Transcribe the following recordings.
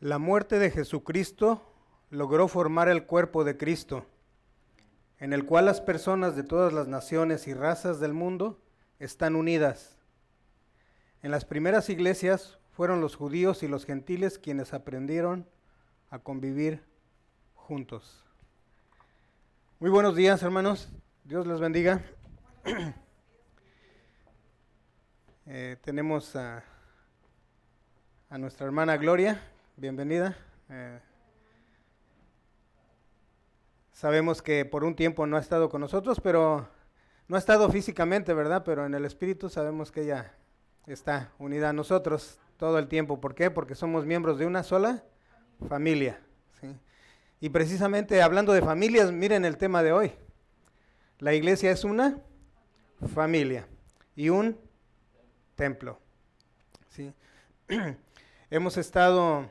La muerte de Jesucristo logró formar el cuerpo de Cristo, en el cual las personas de todas las naciones y razas del mundo están unidas. En las primeras iglesias fueron los judíos y los gentiles quienes aprendieron a convivir juntos. Muy buenos días, hermanos. Dios les bendiga. Eh, tenemos a, a nuestra hermana Gloria, bienvenida. Eh, sabemos que por un tiempo no ha estado con nosotros, pero no ha estado físicamente, ¿verdad? Pero en el espíritu sabemos que ella está unida a nosotros todo el tiempo. ¿Por qué? Porque somos miembros de una sola familia. Y precisamente hablando de familias, miren el tema de hoy. La iglesia es una familia y un templo. ¿sí? Hemos estado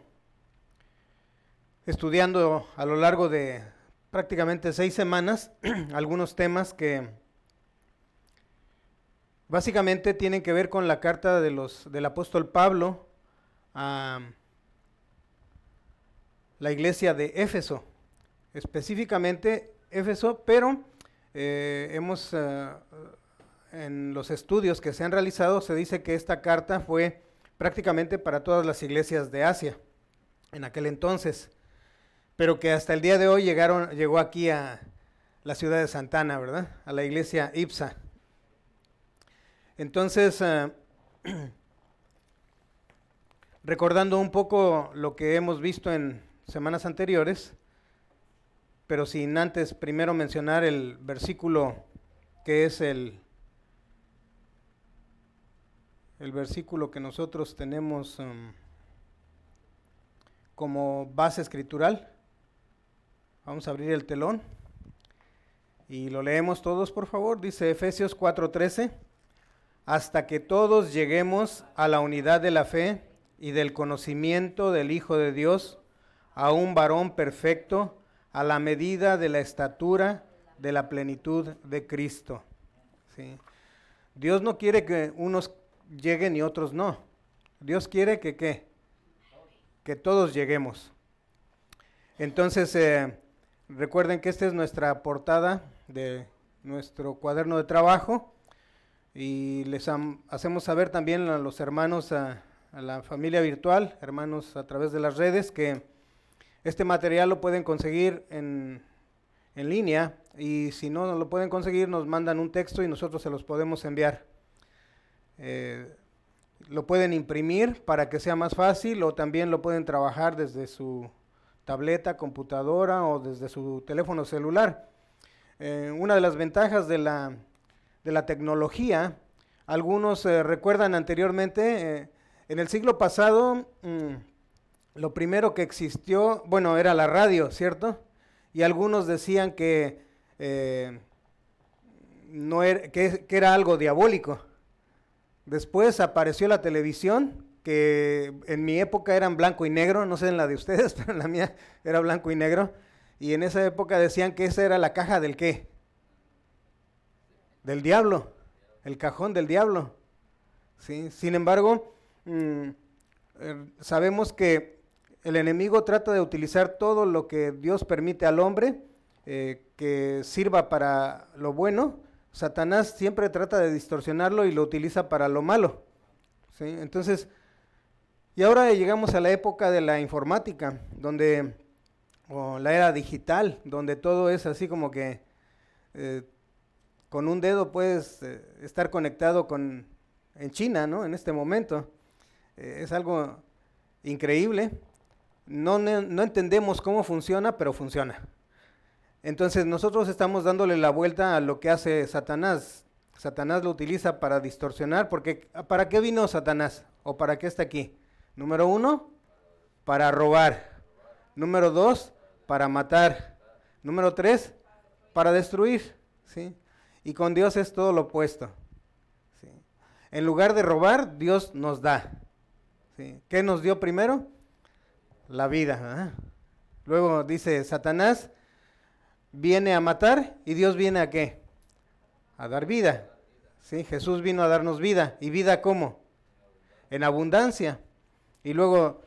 estudiando a lo largo de prácticamente seis semanas algunos temas que básicamente tienen que ver con la carta de los, del apóstol Pablo a la iglesia de Éfeso, específicamente Éfeso, pero eh, hemos, uh, en los estudios que se han realizado, se dice que esta carta fue prácticamente para todas las iglesias de Asia en aquel entonces pero que hasta el día de hoy llegaron, llegó aquí a la ciudad de Santana, ¿verdad? A la iglesia IPSA. Entonces, uh, recordando un poco lo que hemos visto en semanas anteriores, pero sin antes primero mencionar el versículo que es el, el versículo que nosotros tenemos um, como base escritural. Vamos a abrir el telón y lo leemos todos, por favor. Dice Efesios 4:13, hasta que todos lleguemos a la unidad de la fe y del conocimiento del Hijo de Dios, a un varón perfecto, a la medida de la estatura de la plenitud de Cristo. Dios no quiere que unos lleguen y otros no. Dios quiere que qué? Que todos lleguemos. Entonces, eh, Recuerden que esta es nuestra portada de nuestro cuaderno de trabajo y les hacemos saber también a los hermanos, a, la familia virtual, hermanos a través de las redes, que este material lo pueden conseguir en, en línea y si no lo pueden conseguir nos mandan un texto y nosotros se los podemos enviar. Eh, lo pueden imprimir para que sea más fácil o también lo pueden trabajar desde su tableta, computadora o desde su teléfono celular. Eh, una de las ventajas de la, de la tecnología, algunos eh, recuerdan anteriormente, eh, en el siglo pasado, mm, lo primero que existió, bueno, era la radio, ¿cierto? Y algunos decían que, no que, que era algo diabólico. Después apareció la televisión que en mi época eran blanco y negro, no sé en la de ustedes, pero en la mía era blanco y negro. Y en esa época decían que esa era la caja del qué? Del diablo, el cajón del diablo. ¿sí? Sin embargo, mmm, sabemos que el enemigo trata de utilizar todo lo que Dios permite al hombre eh, que sirva para lo bueno. Satanás siempre trata de distorsionarlo y lo utiliza para lo malo. ¿sí? Entonces, y ahora llegamos a la época de la informática, donde, o la era digital, donde todo es así como que eh, con un dedo puedes eh, estar conectado con, en China, ¿no? En este momento. Eh, es algo increíble. No, no entendemos cómo funciona, pero funciona. Entonces nosotros estamos dándole la vuelta a lo que hace Satanás. Satanás lo utiliza para distorsionar, porque ¿para qué vino Satanás? ¿O para qué está aquí? Número uno, para robar. Número dos, para matar. Número tres, para destruir. ¿sí? Y con Dios es todo lo opuesto. ¿sí? En lugar de robar, Dios nos da. ¿sí? ¿Qué nos dio primero? La vida. Luego dice Satanás, viene a matar y Dios viene a qué? A dar vida. ¿sí? Jesús vino a darnos vida. ¿Y vida cómo? En abundancia. Y luego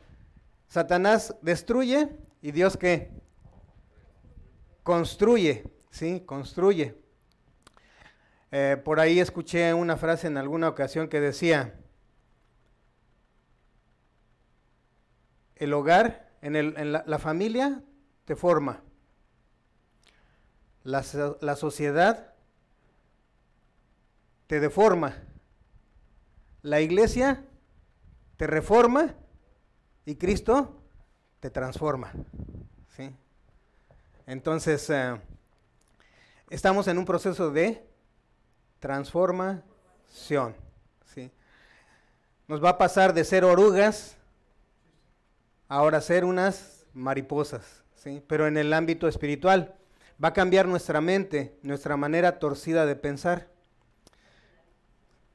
Satanás destruye y Dios qué? Construye, ¿sí? Construye. Eh, por ahí escuché una frase en alguna ocasión que decía, el hogar, en, la, familia te forma, la, la sociedad te deforma, la iglesia te reforma y Cristo te transforma. ¿sí? Entonces, eh, estamos en un proceso de transformación. ¿sí? Nos va a pasar de ser orugas ahora ser unas mariposas, ¿sí? pero en el ámbito espiritual. Va a cambiar nuestra mente, nuestra manera torcida de pensar.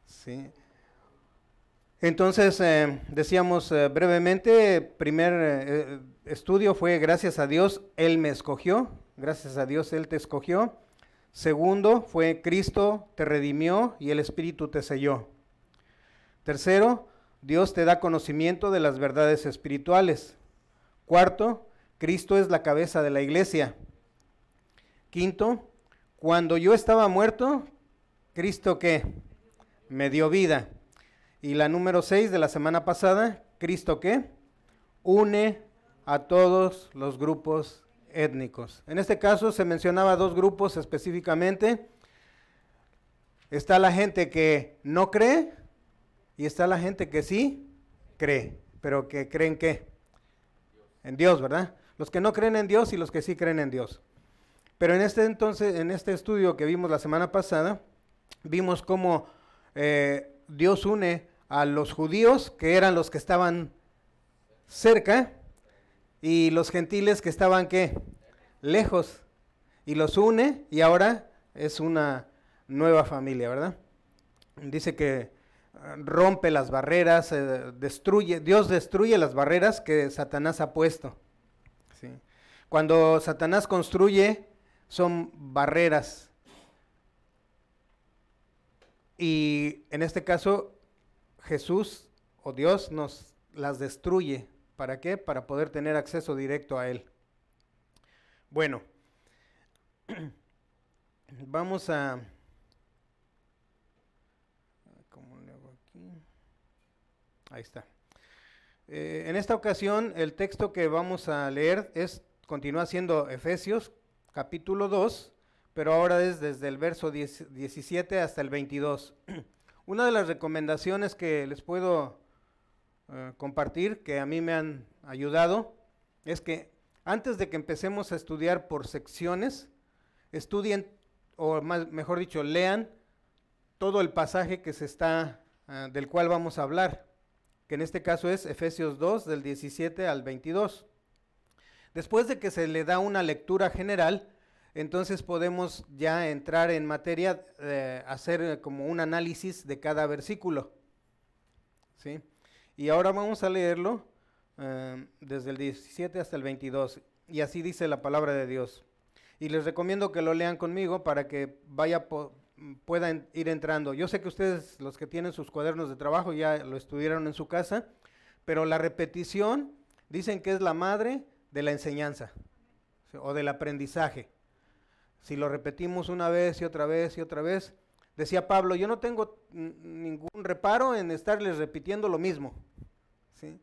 ¿sí? Entonces, eh, decíamos eh, brevemente, primer eh, estudio fue gracias a Dios, Él me escogió, gracias a Dios, Él te escogió. Segundo fue Cristo te redimió y el Espíritu te selló. Tercero, Dios te da conocimiento de las verdades espirituales. Cuarto, Cristo es la cabeza de la iglesia. Quinto, cuando yo estaba muerto, Cristo qué? Me dio vida. Y la número 6 de la semana pasada, Cristo qué? Une a todos los grupos étnicos. En este caso se mencionaba dos grupos específicamente. Está la gente que no cree y está la gente que sí cree, pero que creen qué? En Dios, ¿verdad? Los que no creen en Dios y los que sí creen en Dios. Pero en este entonces, en este estudio que vimos la semana pasada, vimos cómo eh, Dios une a los judíos, que eran los que estaban cerca, y los gentiles que estaban ¿qué? lejos, y los une, y ahora es una nueva familia, ¿verdad? Dice que ah, rompe las barreras, eh, destruye, Dios destruye las barreras que Satanás ha puesto. Cuando Satanás construye, son barreras y en este caso, Jesús o Dios nos las destruye. ¿Para qué? Para poder tener acceso directo a Él. Bueno, vamos a... ¿Cómo le hago aquí? Ahí está. Eh, en esta ocasión, el texto que vamos a leer es, continúa siendo Efesios capítulo 2, pero ahora es desde el verso 17 hasta el 22. Una de las recomendaciones que les puedo eh, compartir, que a mí me han ayudado, es que antes de que empecemos a estudiar por secciones, estudien, o más, mejor dicho, lean todo el pasaje que se está, eh, del cual vamos a hablar, que en este caso es Efesios 2, del 17 al 22. Después de que se le da una lectura general, entonces podemos ya entrar en materia, eh, hacer como un análisis de cada versículo. ¿sí? Y ahora vamos a leerlo eh, desde el 17 hasta el 22. Y así dice la palabra de Dios. Y les recomiendo que lo lean conmigo para que vaya puedan ir entrando. Yo sé que ustedes, los que tienen sus cuadernos de trabajo, ya lo estudiaron en su casa, pero la repetición dicen que es la madre de la enseñanza o del aprendizaje si lo repetimos una vez y otra vez y otra vez, decía Pablo, yo no tengo ningún reparo en estarles repitiendo lo mismo. ¿sí?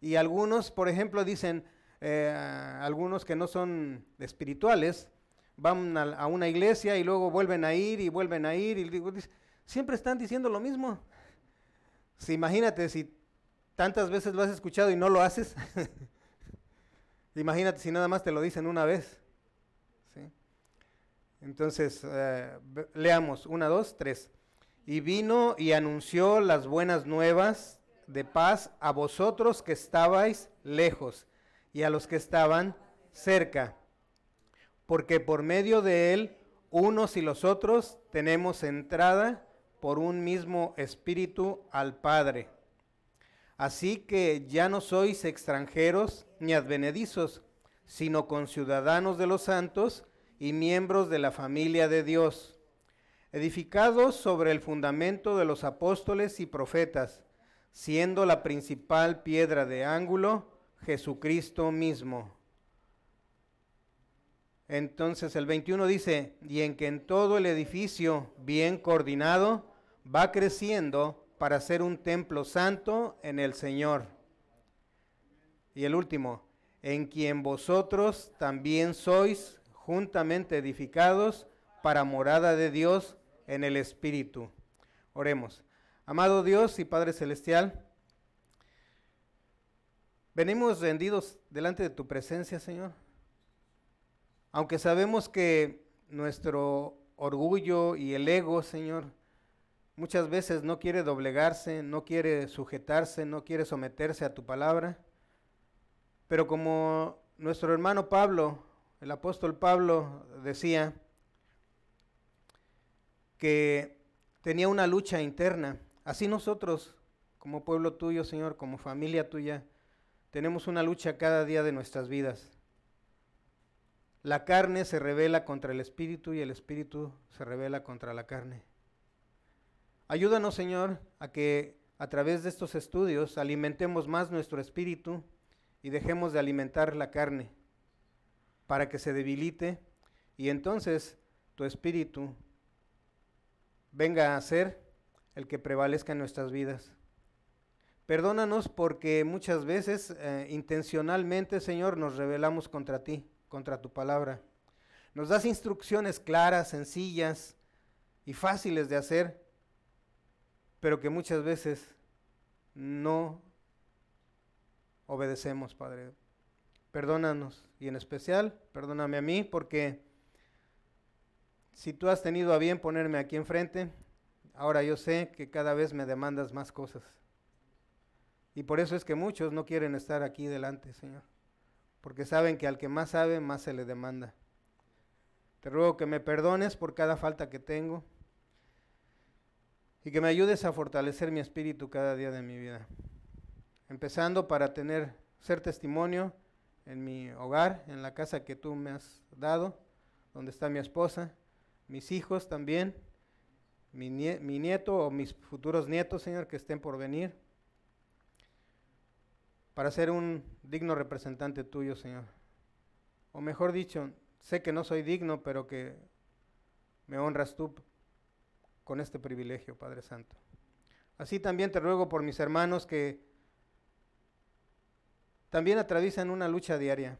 Y algunos, por ejemplo, dicen, eh, algunos que no son espirituales, van a, una iglesia y luego vuelven a ir y vuelven a ir y digo, siempre están diciendo lo mismo. Si, imagínate si tantas veces lo has escuchado y no lo haces. imagínate si nada más te lo dicen una vez. Entonces, eh, leamos, una, dos, tres. Y vino y anunció las buenas nuevas de paz a vosotros que estabais lejos y a los que estaban cerca, porque por medio de él unos y los otros tenemos entrada por un mismo espíritu al Padre. Así que ya no sois extranjeros ni advenedizos, sino conciudadanos de los santos y miembros de la familia de Dios, edificados sobre el fundamento de los apóstoles y profetas, siendo la principal piedra de ángulo Jesucristo mismo. Entonces el 21 dice, y en que en todo el edificio bien coordinado va creciendo para ser un templo santo en el Señor. Y el último, en quien vosotros también sois juntamente edificados para morada de Dios en el Espíritu. Oremos. Amado Dios y Padre Celestial, venimos rendidos delante de tu presencia, Señor. Aunque sabemos que nuestro orgullo y el ego, Señor, muchas veces no quiere doblegarse, no quiere sujetarse, no quiere someterse a tu palabra. Pero como nuestro hermano Pablo, el apóstol Pablo decía, que tenía una lucha interna, así nosotros, como pueblo tuyo, Señor, como familia tuya, tenemos una lucha cada día de nuestras vidas. La carne se revela contra el espíritu y el espíritu se revela contra la carne. Ayúdanos, Señor, a que a través de estos estudios alimentemos más nuestro espíritu y dejemos de alimentar la carne para que se debilite y entonces tu espíritu venga a ser el que prevalezca en nuestras vidas. Perdónanos porque muchas veces eh, intencionalmente, Señor, nos rebelamos contra ti, contra tu palabra. Nos das instrucciones claras, sencillas y fáciles de hacer, pero que muchas veces no obedecemos, Padre. Perdónanos y en especial, perdóname a mí porque si tú has tenido a bien ponerme aquí enfrente, ahora yo sé que cada vez me demandas más cosas. Y por eso es que muchos no quieren estar aquí delante, Señor, porque saben que al que más sabe, más se le demanda. Te ruego que me perdones por cada falta que tengo y que me ayudes a fortalecer mi espíritu cada día de mi vida. Empezando para tener ser testimonio en mi hogar, en la casa que tú me has dado, donde está mi esposa, mis hijos también, mi, nieto o mis futuros nietos, Señor, que estén por venir, para ser un digno representante tuyo, Señor. O mejor dicho, sé que no soy digno, pero que me honras tú con este privilegio, Padre Santo. Así también te ruego por mis hermanos que también atraviesan una lucha diaria,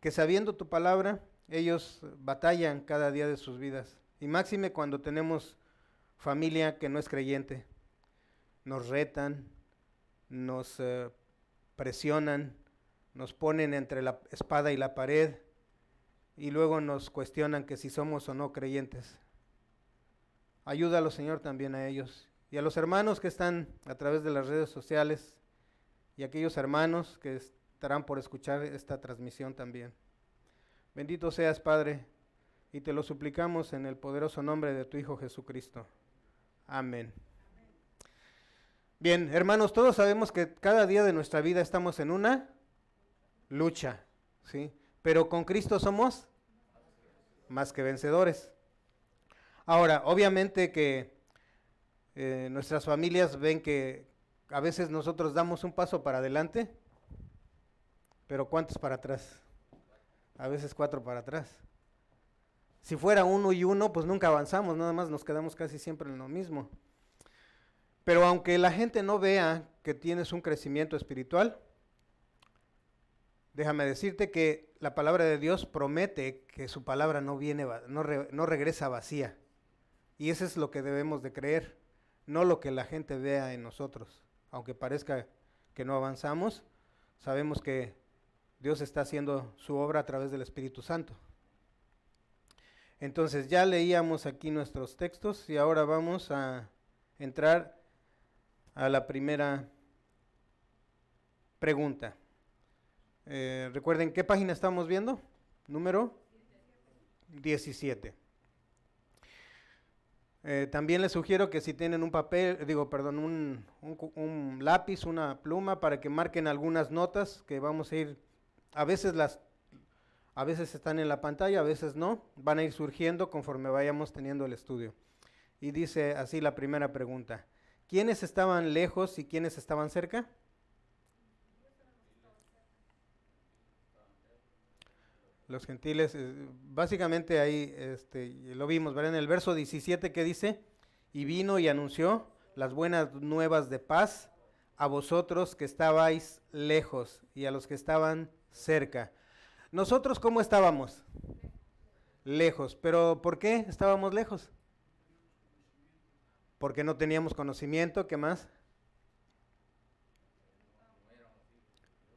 que sabiendo tu palabra, ellos batallan cada día de sus vidas. Y máxime cuando tenemos familia que no es creyente. Nos retan, nos eh, presionan, nos ponen entre la espada y la pared y luego nos cuestionan que si somos o no creyentes. Ayúdalo, Señor, también a ellos y a los hermanos que están a través de las redes sociales y aquellos hermanos que estarán por escuchar esta transmisión también. Bendito seas, Padre, y te lo suplicamos en el poderoso nombre de tu Hijo Jesucristo. Amén. Bien, hermanos, todos sabemos que cada día de nuestra vida estamos en una lucha, ¿sí? Pero con Cristo somos más que vencedores. Ahora, obviamente que eh, nuestras familias ven que a veces nosotros damos un paso para adelante, pero ¿cuántos para atrás? a veces cuatro para atrás. Si fuera uno y uno, pues nunca avanzamos, nada más nos quedamos casi siempre en lo mismo. Pero aunque la gente no vea que tienes un crecimiento espiritual, déjame decirte que la palabra de Dios promete que su palabra no viene, no, no regresa vacía. Y eso es lo que debemos de creer, no lo que la gente vea en nosotros. Aunque parezca que no avanzamos, sabemos que Dios está haciendo su obra a través del Espíritu Santo. Entonces ya leíamos aquí nuestros textos y ahora vamos a entrar a la primera pregunta. Eh, recuerden, ¿qué página estamos viendo? Número 17. Eh, también les sugiero que si tienen un papel, digo, perdón, un, un lápiz, una pluma, para que marquen algunas notas que vamos a ir a veces las a veces están en la pantalla, a veces no, van a ir surgiendo conforme vayamos teniendo el estudio. Y dice así la primera pregunta. ¿Quiénes estaban lejos y quiénes estaban cerca? Los gentiles, eh, básicamente ahí este, lo vimos, ¿verdad? En el verso 17 que dice, y vino y anunció las buenas nuevas de paz a vosotros que estabais lejos y a los que estaban cerca. Nosotros, ¿cómo estábamos? Lejos. ¿Pero por qué estábamos lejos? Porque no teníamos conocimiento, ¿qué más?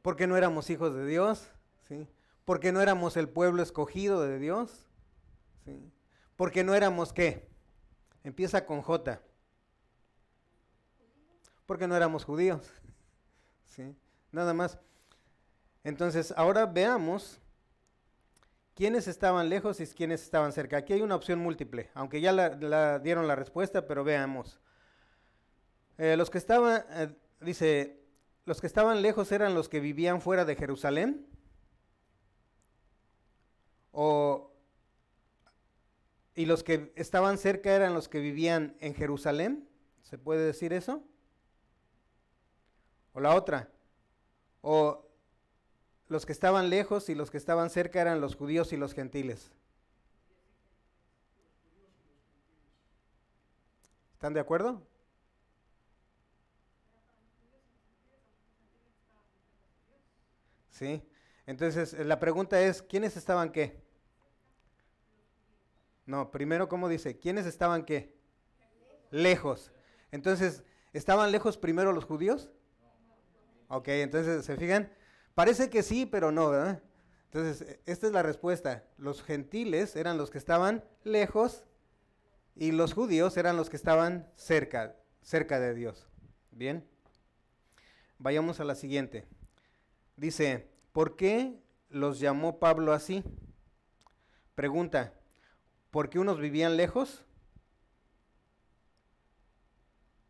Porque no éramos hijos de Dios, ¿sí? Porque no éramos el pueblo escogido de Dios, ¿sí? Porque no éramos qué? Empieza con J. Porque no éramos judíos, ¿sí? Nada más. Entonces, ahora veamos quiénes estaban lejos y quiénes estaban cerca. Aquí hay una opción múltiple, aunque ya la, dieron la respuesta, pero veamos. Eh, los que estaban, eh, dice, los que estaban lejos eran los que vivían fuera de Jerusalén. O, y los que estaban cerca eran los que vivían en Jerusalén. ¿Se puede decir eso? O la otra. O los que estaban lejos y los que estaban cerca eran los judíos y los gentiles. ¿Están de acuerdo? ¿Sí? Entonces, eh, la pregunta es, ¿quiénes estaban qué? No, primero, ¿cómo dice? ¿Quiénes estaban qué? Lejos. Entonces, ¿estaban lejos primero los judíos? Ok, entonces, ¿se fijan? Parece que sí, pero no, ¿verdad? Entonces, e, esta es la respuesta. Los gentiles eran los que estaban lejos y los judíos eran los que estaban cerca, cerca de Dios. Bien. Vayamos a la siguiente. Dice, ¿por qué los llamó Pablo así? Pregunta, ¿por qué unos vivían lejos?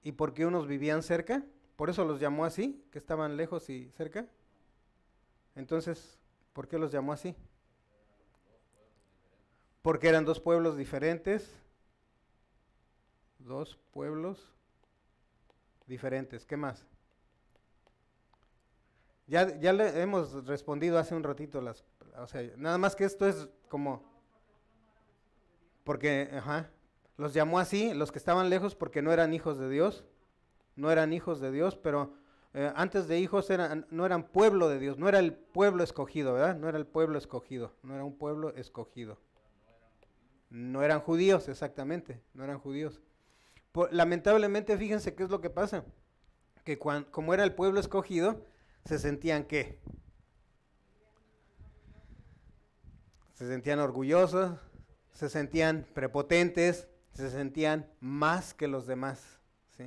¿Y por qué unos vivían cerca? ¿Por eso los llamó así, que estaban lejos y cerca? Entonces, ¿por qué los llamó así? Porque eran dos pueblos diferentes. Dos pueblos diferentes. ¿Qué más? Ya, ya le hemos respondido hace un ratito las, o sea, nada más que esto es como, porque, ajá, los llamó así, los que estaban lejos porque no eran hijos de Dios, no eran hijos de Dios, pero eh, antes de hijos eran, no eran pueblo de Dios, no era el pueblo escogido, ¿verdad? No era el pueblo escogido, no era un pueblo escogido. No eran judíos, exactamente, no eran judíos. lamentablemente, fíjense qué es lo que pasa, que como era el pueblo escogido, se sentían qué? Se sentían orgullosos, se sentían prepotentes, se sentían más que los demás. ¿sí?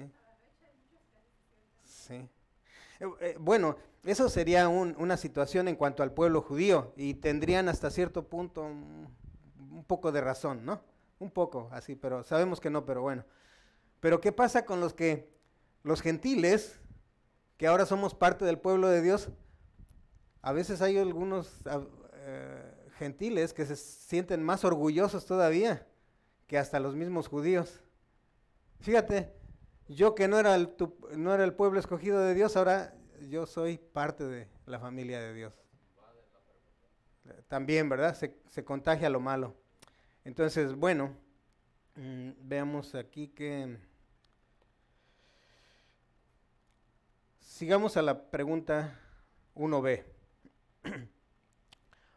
Sí. Eh, eh, bueno, eso sería una situación en cuanto al pueblo judío y tendrían hasta cierto punto un, un, poco de razón, ¿no? Un poco así, pero sabemos que no, pero bueno. Pero ¿qué pasa con los que los gentiles que ahora somos parte del pueblo de Dios, a veces hay algunos eh, gentiles que se sienten más orgullosos todavía que hasta los mismos judíos. Fíjate, yo que no era el, no era el pueblo escogido de Dios, ahora yo soy parte de la familia de Dios. También, ¿verdad? Se, se contagia lo malo. Entonces, bueno, mm, veamos aquí que... Sigamos a la pregunta 1b.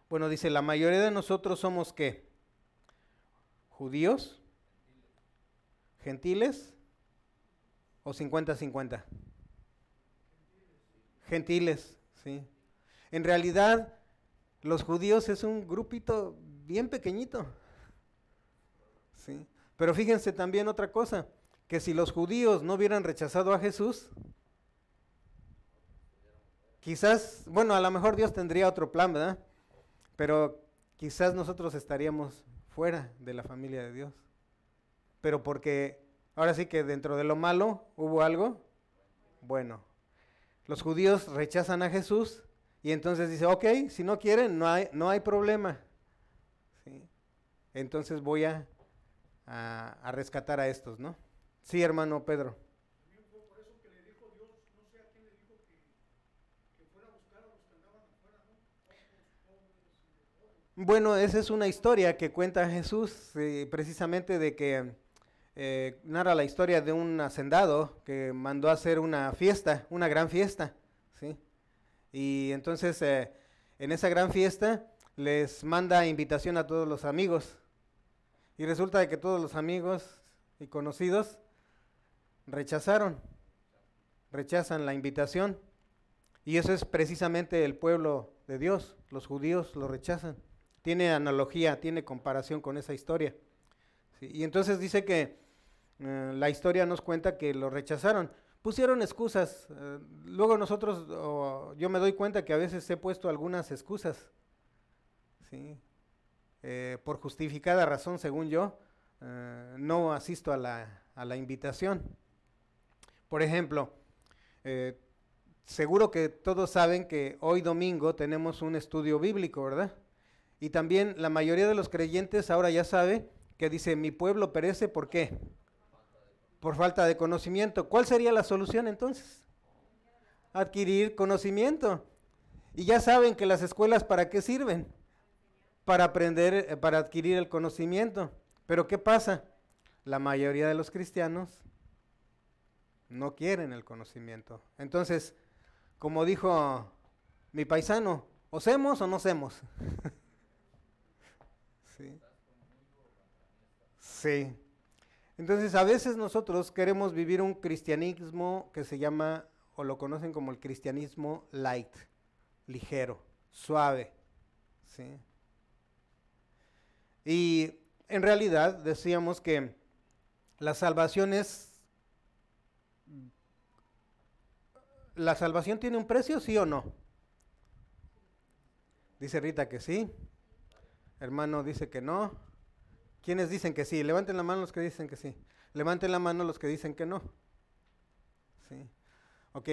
Bueno, dice, la mayoría de nosotros somos qué? ¿Judíos? ¿Gentiles? ¿O 50-50? Gentiles, sí. En realidad, los judíos es un grupito bien pequeñito. Sí. Pero fíjense también otra cosa, que si los judíos no hubieran rechazado a Jesús, Quizás, bueno, a lo mejor Dios tendría otro plan, ¿verdad? Pero quizás nosotros estaríamos fuera de la familia de Dios. Pero porque ahora sí que dentro de lo malo hubo algo bueno. Los judíos rechazan a Jesús y entonces dice, ok, si no quieren, no hay, no hay problema. Entonces voy a, a, a rescatar a estos, ¿no? Sí, hermano Pedro. Bueno, esa es una historia que cuenta Jesús eh, precisamente de que eh, narra la historia de un hacendado que mandó a hacer una fiesta, una gran fiesta, ¿sí? Y entonces eh, en esa gran fiesta les manda invitación a todos los amigos. Y resulta de que todos los amigos y conocidos rechazaron, rechazan la invitación. Y eso es precisamente el pueblo de Dios, los judíos lo rechazan. Tiene analogía, tiene comparación con esa historia. Y entonces dice que eh, la historia nos cuenta que lo rechazaron. Pusieron excusas. Eh, luego nosotros, yo me doy cuenta que a veces he puesto algunas excusas. ¿sí? Eh, por justificada razón, según yo, no asisto a la, a la, invitación. Por ejemplo, seguro que todos saben que hoy domingo tenemos un estudio bíblico, ¿verdad? Y también la mayoría de los creyentes ahora ya sabe que dice, mi pueblo perece, ¿por qué? Por falta de conocimiento. ¿Cuál sería la solución entonces? Adquirir conocimiento. Y ya saben que las escuelas para qué sirven? Para aprender, eh, para adquirir el conocimiento. Pero ¿qué pasa? La mayoría de los cristianos no quieren el conocimiento. Entonces, como dijo mi paisano, o semos o no semos. sí. Sí. Entonces, a veces nosotros queremos vivir un cristianismo que se llama, o lo conocen como el cristianismo light, ligero, suave. ¿sí? Y en realidad decíamos que la salvación es ¿La salvación tiene un precio, sí o no? Dice Rita que sí. Hermano dice que no. ¿Quiénes dicen que sí? Levanten la mano los que dicen que sí. Levanten la mano los que dicen que no. Sí. Ok,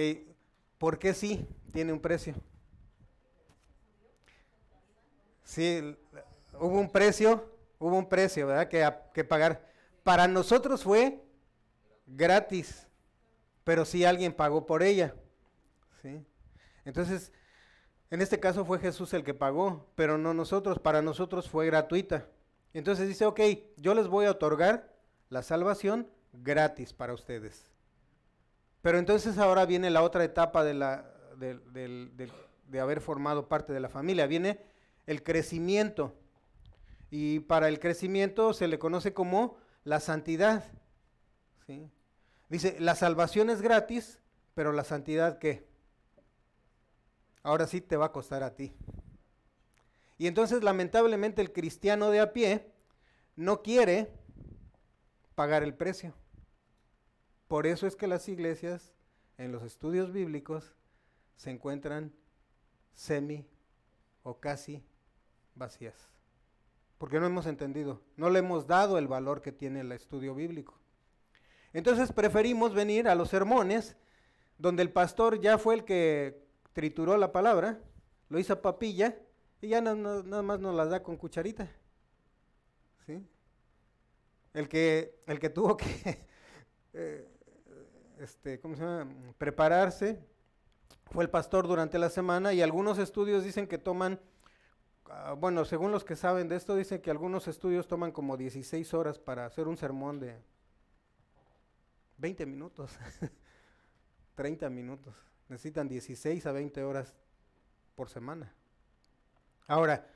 ¿por qué sí tiene un precio? Sí, hubo un precio, hubo un precio, ¿verdad? Que, que pagar. Para nosotros fue gratis, pero sí alguien pagó por ella. Entonces, en este caso fue Jesús el que pagó, pero no nosotros, para nosotros fue gratuita. Entonces dice, ok, yo les voy a otorgar la salvación gratis para ustedes. Pero entonces ahora viene la otra etapa de, haber formado parte de la familia, viene el crecimiento. Y para el crecimiento se le conoce como la santidad. Dice, la salvación es gratis, pero la santidad ¿qué? Ahora sí te va a costar a ti. Y entonces lamentablemente el cristiano de a pie no quiere pagar el precio. Por eso es que las iglesias en los estudios bíblicos se encuentran semi o casi vacías. Porque no hemos entendido, no le hemos dado el valor que tiene el estudio bíblico. Entonces preferimos venir a los sermones donde el pastor ya fue el que trituró la palabra, lo hizo papilla y ya nada más nos las da con cucharita. ¿Sí? El que, el que tuvo que eh, este, ¿cómo se llama? prepararse fue el pastor durante la semana y algunos estudios dicen que toman, ah, bueno, según los que saben de esto, dicen que algunos estudios toman como 16 horas para hacer un sermón de 20 minutos, 30 minutos necesitan 16 a 20 horas por semana. Ahora,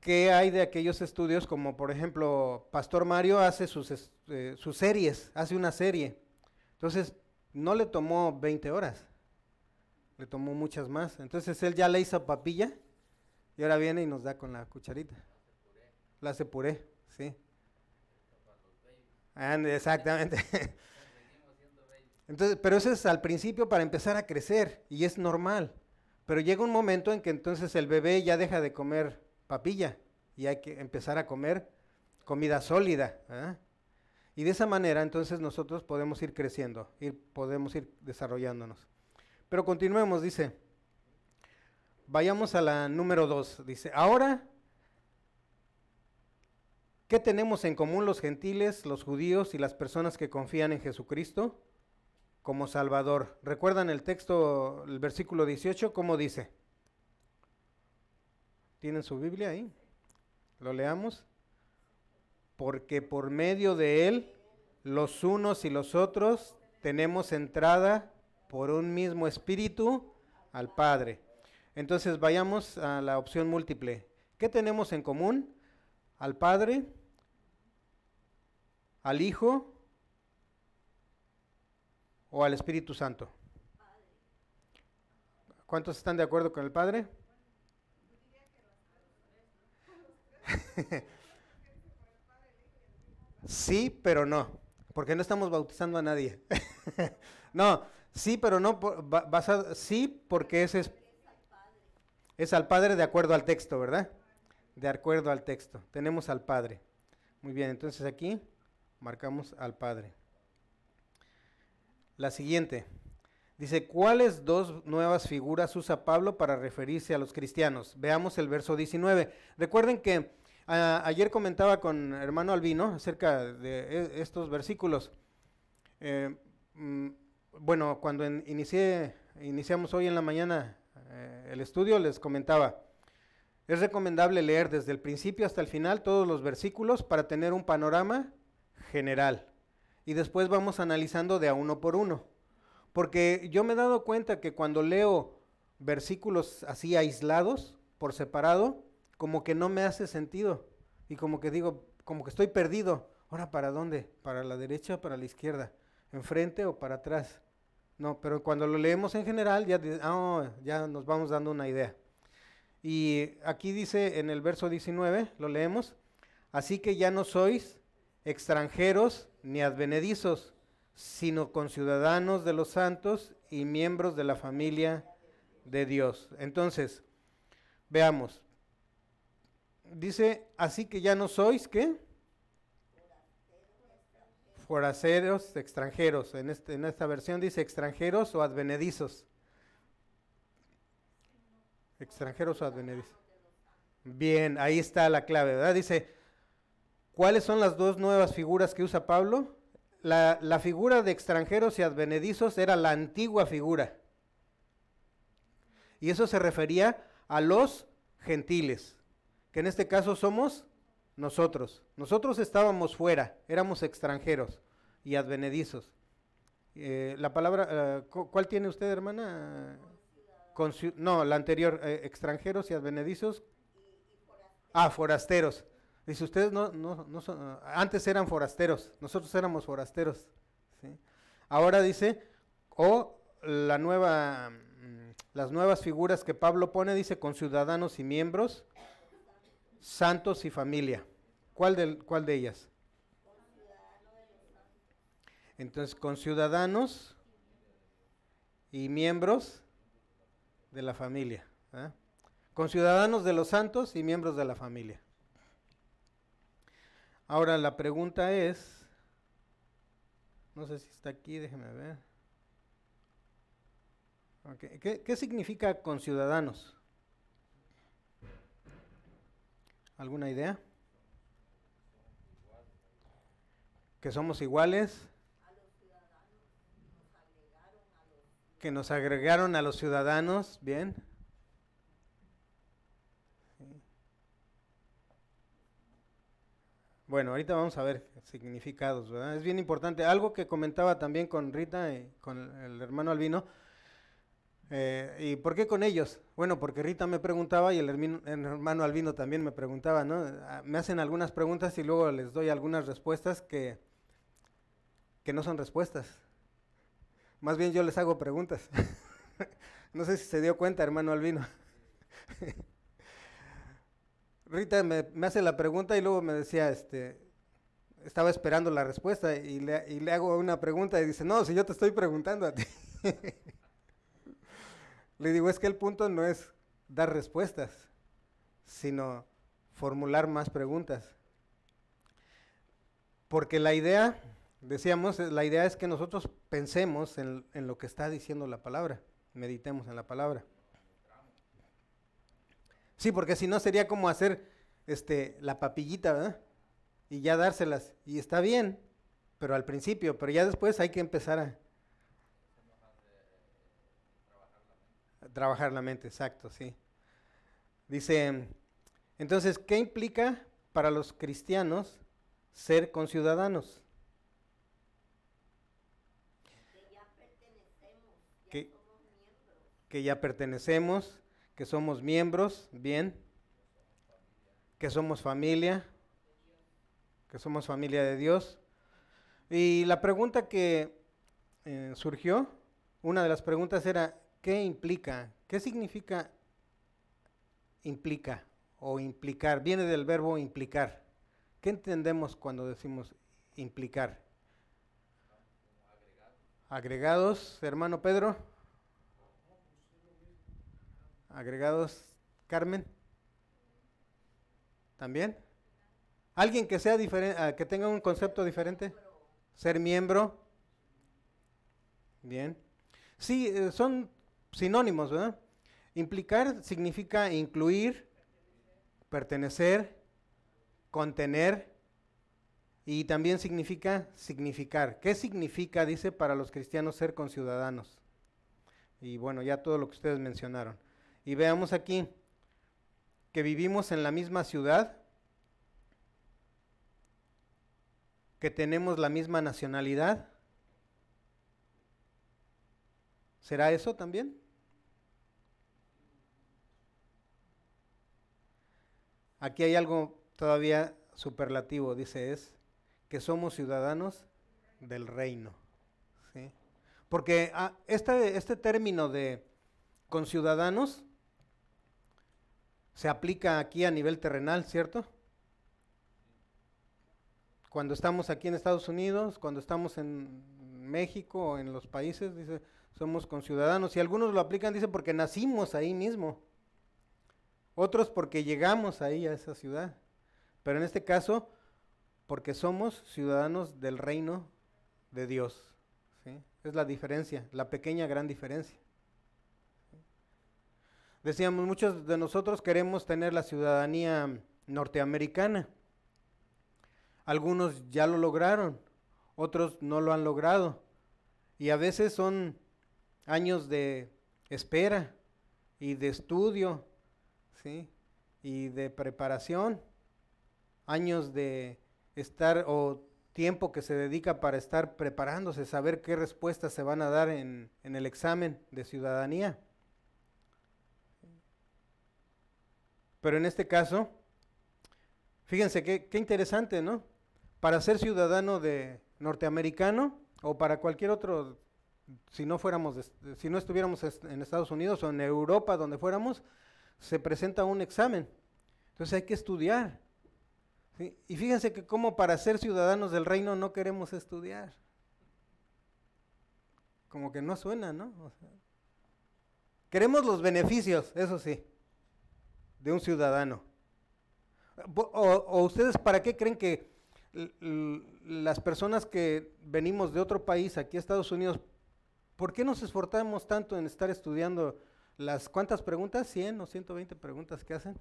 ¿qué hay de aquellos estudios como por ejemplo Pastor Mario hace sus, eh, sus series, hace una serie? Entonces, no le tomó 20 horas, le tomó muchas más. Entonces él ya le hizo papilla y ahora viene y nos da con la cucharita. La hace puré, sí. exactamente. Entonces, pero eso es al principio para empezar a crecer y es normal. Pero llega un momento en que entonces el bebé ya deja de comer papilla y hay que empezar a comer comida sólida. Y de esa manera entonces nosotros podemos ir creciendo, podemos ir desarrollándonos. Pero continuemos, dice, vayamos a la número dos, dice, ahora, ¿qué tenemos en común los gentiles, los judíos y las personas que confían en Jesucristo? Como Salvador. ¿Recuerdan el texto, el versículo 18, cómo dice? ¿Tienen su Biblia ahí? Lo leamos. Porque por medio de Él, los unos y los otros tenemos entrada por un mismo espíritu al Padre. Entonces vayamos a la opción múltiple. ¿Qué tenemos en común? Al Padre, al Hijo o al Espíritu Santo. ¿Cuántos están de acuerdo con el Padre? sí, pero no, porque no estamos bautizando a nadie. no, sí, pero no, sí, porque ese es, es al Padre de acuerdo al texto, ¿verdad? De acuerdo al texto. Tenemos al Padre. Muy bien, entonces aquí marcamos al Padre. La siguiente. Dice, ¿cuáles dos nuevas figuras usa Pablo para referirse a los cristianos? Veamos el verso 19. Recuerden que ayer comentaba con hermano Albino acerca de e, estos versículos. Eh, mm, bueno, cuando inicié, iniciamos hoy en la mañana eh, el estudio, les comentaba, es recomendable leer desde el principio hasta el final todos los versículos para tener un panorama general. Y después vamos analizando de a uno por uno. Porque yo me he dado cuenta que cuando leo versículos así aislados, por separado, como que no me hace sentido. Y como que digo, como que estoy perdido. Ahora, ¿para dónde? ¿Para la derecha o para la izquierda? ¿Enfrente o para atrás? No, pero cuando lo leemos en general ya, ah, ya nos vamos dando una idea. Y aquí dice en el verso 19, lo leemos, así que ya no sois extranjeros ni advenedizos, sino conciudadanos de los santos y miembros de la familia de Dios. Entonces, veamos. Dice, así que ya no sois, ¿qué? Foraceros, extranjeros. En, este, en esta versión dice extranjeros o advenedizos. Extranjeros o advenedizos. Bien, ahí está la clave, ¿verdad? Dice, ¿cuáles son las dos nuevas figuras que usa Pablo? la, figura de extranjeros y advenedizos era la antigua figura. Y eso se refería a los gentiles, que en este caso somos nosotros. Nosotros estábamos fuera, éramos extranjeros y advenedizos. Eh, la palabra, eh, ¿cuál tiene usted, hermana? no, la anterior, eh, extranjeros y advenedizos. Ah, forasteros. Dice, ustedes no, no, no son, antes eran forasteros, nosotros éramos forasteros. Ahora dice, o la nueva, mm, las nuevas figuras que Pablo pone, dice, con ciudadanos y miembros, santos y familia. ¿Cuál de, cuál de ellas? Entonces, con ciudadanos y miembros de la familia. Con ciudadanos de los santos y miembros de la familia. Ahora la pregunta es, no sé si está aquí, déjeme ver. ¿Qué, ¿Qué significa conciudadanos? ¿Alguna idea? Que somos iguales. Que nos agregaron a los ciudadanos, bien. Bueno, ahorita vamos a ver significados, ¿verdad? Es bien importante. Algo que comentaba también con Rita y con el hermano Albino. Eh, ¿Y por qué con ellos? Bueno, porque Rita me preguntaba y el hermano, Albino también me preguntaba, ¿no? Ah, me hacen algunas preguntas y luego les doy algunas respuestas que, que no son respuestas. Más bien yo les hago preguntas. no sé si se dio cuenta, hermano Albino. Rita me, hace la pregunta y luego me decía, este, estaba esperando la respuesta y le, hago una pregunta y dice, no, si yo te estoy preguntando a ti. le digo, es que el punto no es dar respuestas, sino formular más preguntas. Porque la idea, decíamos, la idea es que nosotros pensemos en, en lo que está diciendo la palabra, meditemos en la palabra. Sí, porque si no sería como hacer este, la papillita, ¿verdad? Y ya dárselas. Y está bien, pero al principio, pero ya después hay que empezar a... Trabajar la mente, exacto, sí. Dice, Entonces, ¿qué implica para los cristianos ser conciudadanos? Que ya pertenecemos, ya Que- somos miembros. Que ya pertenecemos, que somos miembros, bien, que somos familia, que somos familia de Dios. Y la pregunta que eh, surgió, una de las preguntas era, ¿qué implica? ¿Qué significa implica o implicar? Viene del verbo implicar. ¿Qué entendemos cuando decimos implicar? Agregados, hermano Pedro. Agregados, Carmen. ¿También? ¿Alguien que sea diferente, que tenga un concepto diferente? Ser miembro. Bien. Sí, eh, son sinónimos, ¿verdad? Implicar significa incluir, pertenecer, contener y también significa significar. ¿Qué significa, dice, para los cristianos ser conciudadanos? Y bueno, ya todo lo que ustedes mencionaron. Y veamos aquí que vivimos en la misma ciudad, que tenemos la misma nacionalidad. ¿Será eso también? Aquí hay algo todavía superlativo, dice es que somos ciudadanos del reino. ¿sí? Porque ah, este, este término de conciudadanos se aplica aquí a nivel terrenal, ¿cierto? Cuando estamos aquí en Estados Unidos, cuando estamos en México o en los países, dice, somos conciudadanos. Y algunos lo aplican, dice, porque nacimos ahí mismo. Otros porque llegamos ahí a esa ciudad. Pero en este caso, porque somos ciudadanos del reino de Dios. ¿sí? Es la diferencia, la pequeña gran diferencia. Decíamos, muchos de nosotros queremos tener la ciudadanía norteamericana. Algunos ya lo lograron, otros no lo han logrado. Y a veces son años de espera y de estudio, ¿sí? Y de preparación, años de estar o tiempo que se dedica para estar preparándose, saber qué respuestas se van a dar en, en el examen de ciudadanía. Pero en este caso, fíjense qué, interesante, ¿no? Para ser ciudadano de norteamericano o para cualquier otro, si no fuéramos, si no estuviéramos est- en Estados Unidos o en Europa, donde fuéramos, se presenta un examen. Entonces hay que estudiar. Y fíjense que como para ser ciudadanos del reino no queremos estudiar. Como que no suena, ¿no? Queremos los beneficios, eso sí, de un ciudadano. O, ustedes para qué creen que las personas que venimos de otro país aquí a Estados Unidos, ¿por qué nos esforzamos tanto en estar estudiando las cuántas preguntas? ¿100 o 120 preguntas que hacen?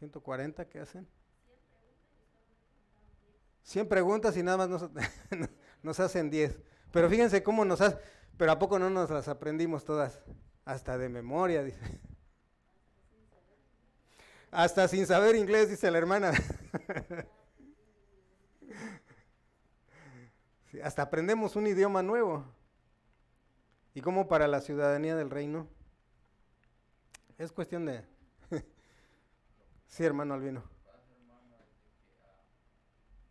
¿140 que hacen? 100 preguntas y nada más nos, nos hacen 10. Pero fíjense cómo nos hacen, pero ¿a poco no nos las aprendimos todas? Hasta de memoria, dice. Hasta sin saber inglés, dice la hermana. Hasta aprendemos un idioma nuevo. ¿Y cómo para la ciudadanía del reino? Es cuestión de... sí, hermano Albino. como,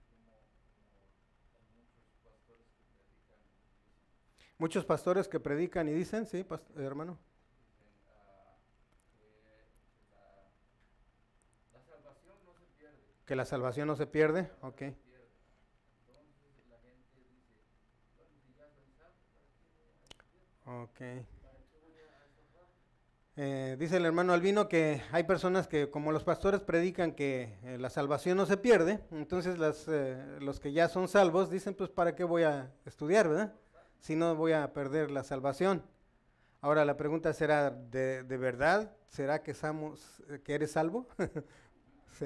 como muchos pastores que predican y dicen, sí, hermano. dicen ah, que la, la salvación no se pierde, Que la salvación no se pierde, ok. Ok. Eh, dice el hermano Albino que hay personas que, como los pastores predican que eh, la salvación no se pierde, entonces las, eh, los que ya son salvos dicen, pues, ¿para qué voy a estudiar, verdad? Si no voy a perder la salvación. Ahora la pregunta será, ¿de, de verdad será que, samos, eh, que eres salvo? sí,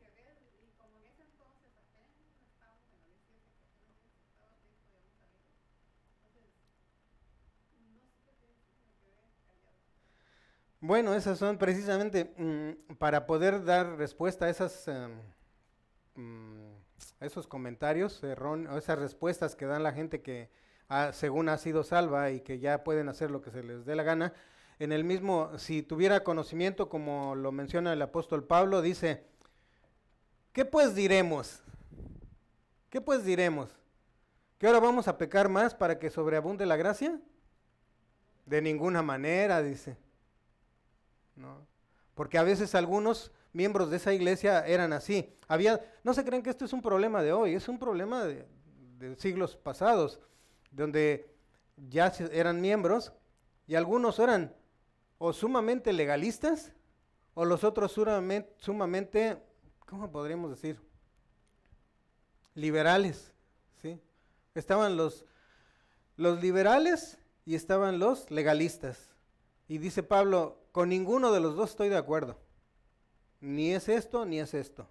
Bueno, esas son precisamente mm, para poder dar respuesta a em, mm, esos comentarios, errón- o esas respuestas que dan la gente que según ha sido salva y que ya pueden hacer lo que se les dé la gana. En el mismo, si tuviera conocimiento, como lo menciona el apóstol Pablo, dice, ¿qué pues diremos? ¿Qué pues diremos? ¿Que ahora vamos a pecar más para que sobreabunde la gracia? De ninguna manera, dice. ¿No? Porque a veces algunos miembros de esa iglesia eran así. Había, no se creen que esto es un problema de hoy, es un problema de, siglos pasados, donde ya eran miembros y algunos eran o sumamente legalistas o los otros sumamente, sumamente ¿cómo podríamos decir? Liberales, ¿sí? Estaban los, los liberales y estaban los legalistas. Y dice Pablo, con ninguno de los dos estoy de acuerdo. Ni es esto, ni es esto.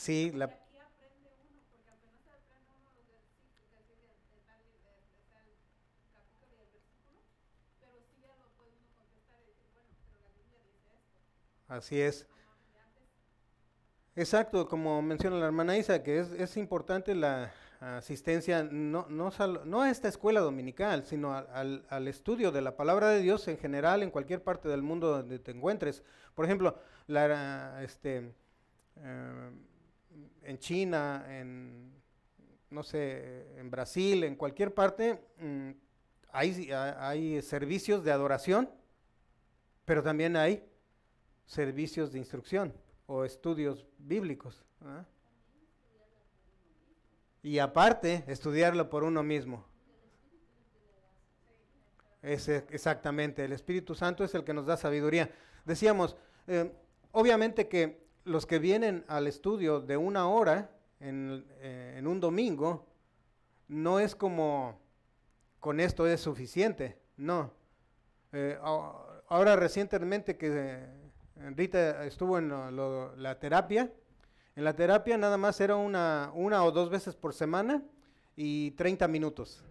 ¿sí? La así es. Exacto, como menciona la hermana Isa, que es, importante la asistencia, no, a esta escuela dominical, sino al, estudio de la palabra de Dios en general en cualquier parte del mundo donde te encuentres. Por ejemplo, la, este, eh, en China, en, no sé, en Brasil, en cualquier parte, mm, hay servicios de adoración, pero también hay servicios de instrucción o estudios bíblicos. Y aparte, estudiarlo por uno mismo. Ese, exactamente, el Espíritu Santo es el que nos da sabiduría. Decíamos, eh, obviamente que los que vienen al estudio de una hora en, eh, en un domingo, no es como con esto es suficiente, no. Eh, ahora recientemente que Rita estuvo en lo- la terapia, en la terapia nada más era una, una o dos veces por semana y 30 minutos.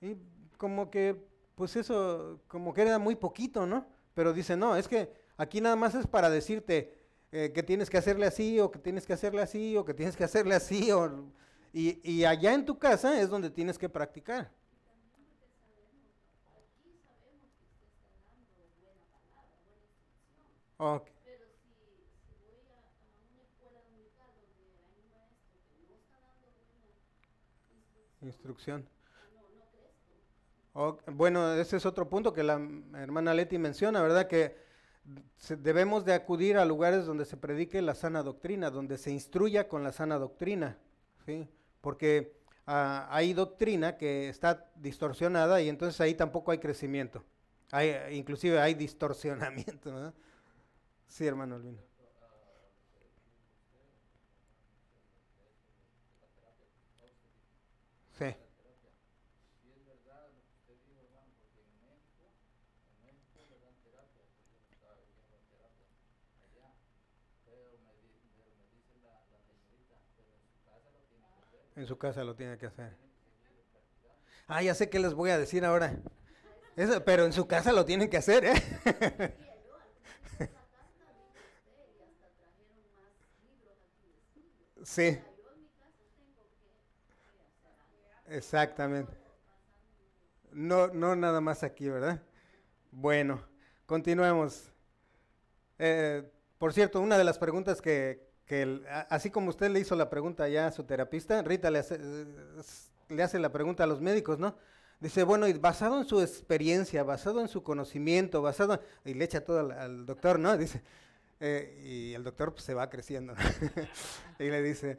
Y como que, pues eso, como que era muy poquito, ¿no? Pero dice, no, es que aquí nada más es para decirte eh, que tienes que hacerle así, o que tienes que hacerle así, o que tienes que hacerle así, y allá en tu casa es donde tienes que practicar. Aquí sabemos que usted está dando buena palabra, buena Pero si, si voy a, a una escuela dominical donde hay un maestro que no está dando buena instrucción, no, no crezco. Bueno, ese es otro punto que la hermana Leti menciona, ¿verdad? Que debemos de acudir a lugares donde se predique la sana doctrina, donde se instruya con la sana doctrina, ¿sí? Porque ah, hay doctrina que está distorsionada y entonces ahí tampoco hay crecimiento. Hay, inclusive hay distorsionamiento, ¿verdad? Sí, hermano Albino. Sí. En su casa lo tiene que hacer. En su casa lo tiene que hacer. Ah, ya sé qué les voy a decir ahora. Pero en su casa lo tienen que hacer, ¿eh? Mira, yo algunos de la casa también usted y hasta trajeron más libros aquí de estudio. Sí, O sea, yo en mi casa tengo que, que hacer algo. exactamente. No, no nada más aquí, ¿verdad? Bueno, continuemos. Eh, por cierto, una de las preguntas que, que así como usted le hizo la pregunta ya a su terapista, Rita le hace, eh, le hace la pregunta a los médicos, ¿no? Dice, bueno, y basado en su experiencia, basado en su conocimiento, basado, y le echa todo al doctor, ¿no? Dice, eh, y el doctor pues, se va creciendo, y le dice,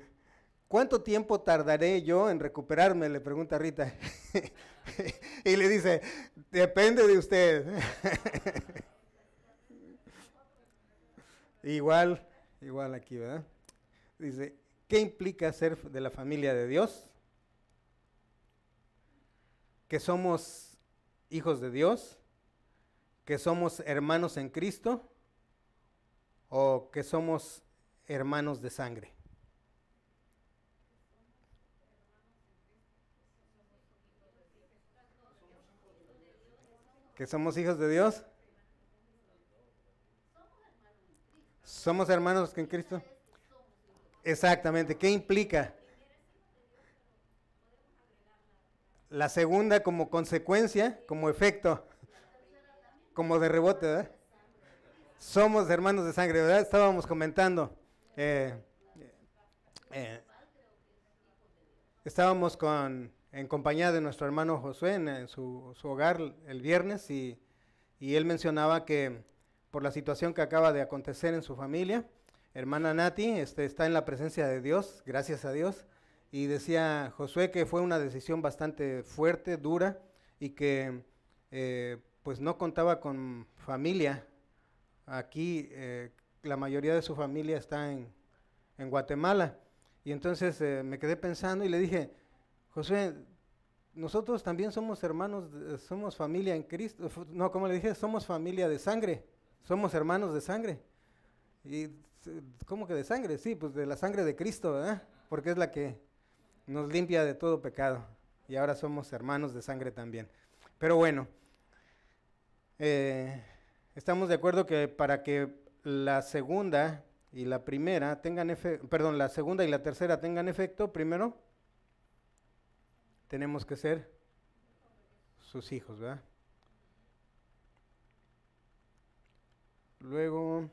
¿cuánto tiempo tardaré yo en recuperarme? Le pregunta Rita. y le dice, depende de usted. igual, igual aquí, ¿verdad? Dice, ¿qué implica ser de la familia de Dios? que somos hijos de Dios, que somos hermanos en Cristo o que somos hermanos de sangre. Que somos hijos de Dios. Somos hermanos en Cristo. Exactamente. ¿Qué implica? La segunda como consecuencia, como efecto, como de rebote, ¿verdad? Somos hermanos de sangre, ¿verdad? Estábamos comentando. eh, eh, estábamos con, en compañía de nuestro hermano Josué en, su, su hogar el viernes y, y él mencionaba que por la situación que acaba de acontecer en su familia, hermana Nati este, está en la presencia de Dios, gracias a Dios, y decía Josué que fue una decisión bastante fuerte, dura, y que eh, pues no contaba con familia. Aquí eh, la mayoría de su familia está en, en Guatemala. Y entonces eh, me quedé pensando y le dije, Josué, nosotros también somos hermanos, somos familia en Cristo. No, como le dije, somos familia de sangre, somos hermanos de sangre. ¿Y cómo que de sangre? Sí, pues de la sangre de Cristo. Porque es la que nos limpia de todo pecado. Y ahora somos hermanos de sangre también. Pero bueno, eh, estamos de acuerdo que para que la segunda y la primera tengan efecto, perdón, la segunda y la tercera tengan efecto, primero tenemos que ser sus hijos, ¿verdad? Luego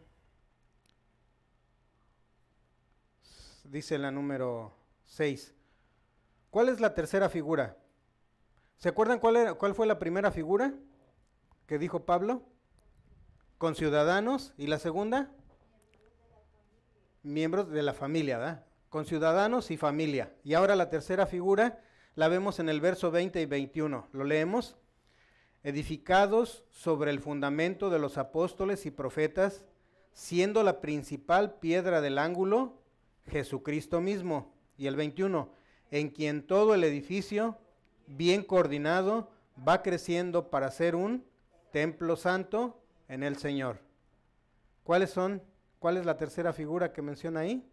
dice la número 6. ¿Cuál es la tercera figura? ¿Se acuerdan cuál, era, cuál fue la primera figura que dijo Pablo? Con ciudadanos. ¿Y la segunda? Miembros de la familia, ¿verdad? Con ciudadanos y familia. Y ahora la tercera figura la vemos en el verso 20 y 21. ¿Lo leemos? Edificados sobre el fundamento de los apóstoles y profetas, siendo la principal piedra del ángulo Jesucristo mismo. Y el 21, en quien todo el edificio, bien coordinado, va creciendo para ser un templo santo en el Señor. ¿Cuáles son? ¿Cuál es la tercera figura que menciona ahí?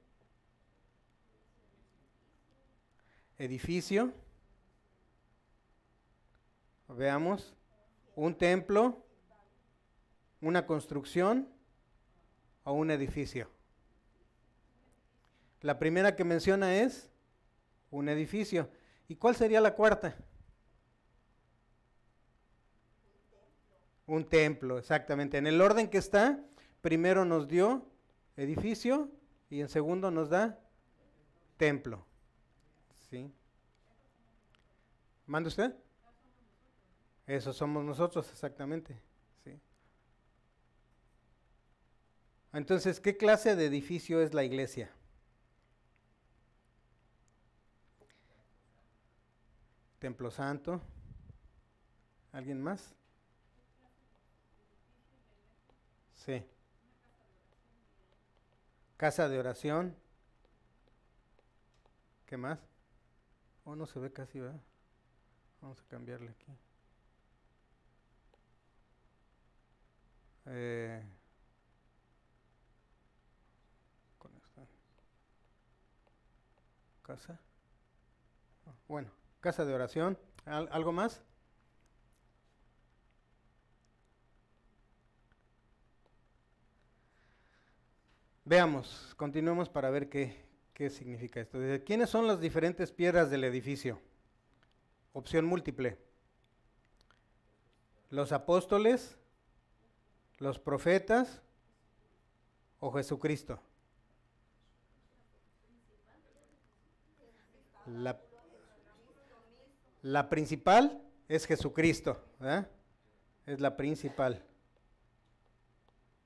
Edificio. Veamos. Un templo, una construcción o un edificio. La primera que menciona es un edificio. ¿Y cuál sería la cuarta? Un templo, exactamente. En el orden que está, primero nos dio edificio y en segundo nos da templo. ¿Sí? ¿Manda usted? Eso somos nosotros, exactamente. ¿sí? Entonces, ¿qué clase de edificio es la iglesia? Templo Santo. ¿Alguien más? Sí. Casa de oración. ¿Qué más? Oh, no se ve casi, ¿verdad? Vamos a cambiarle aquí. Eh, con esta. Casa. Ah, Bueno, casa de oración. ¿Al- ¿Algo más? Veamos, continuemos para ver qué, qué significa esto. ¿Quiénes son las diferentes piedras del edificio? Opción múltiple. Los apóstoles, los profetas o Jesucristo. La, la principal es Jesucristo. Es la principal.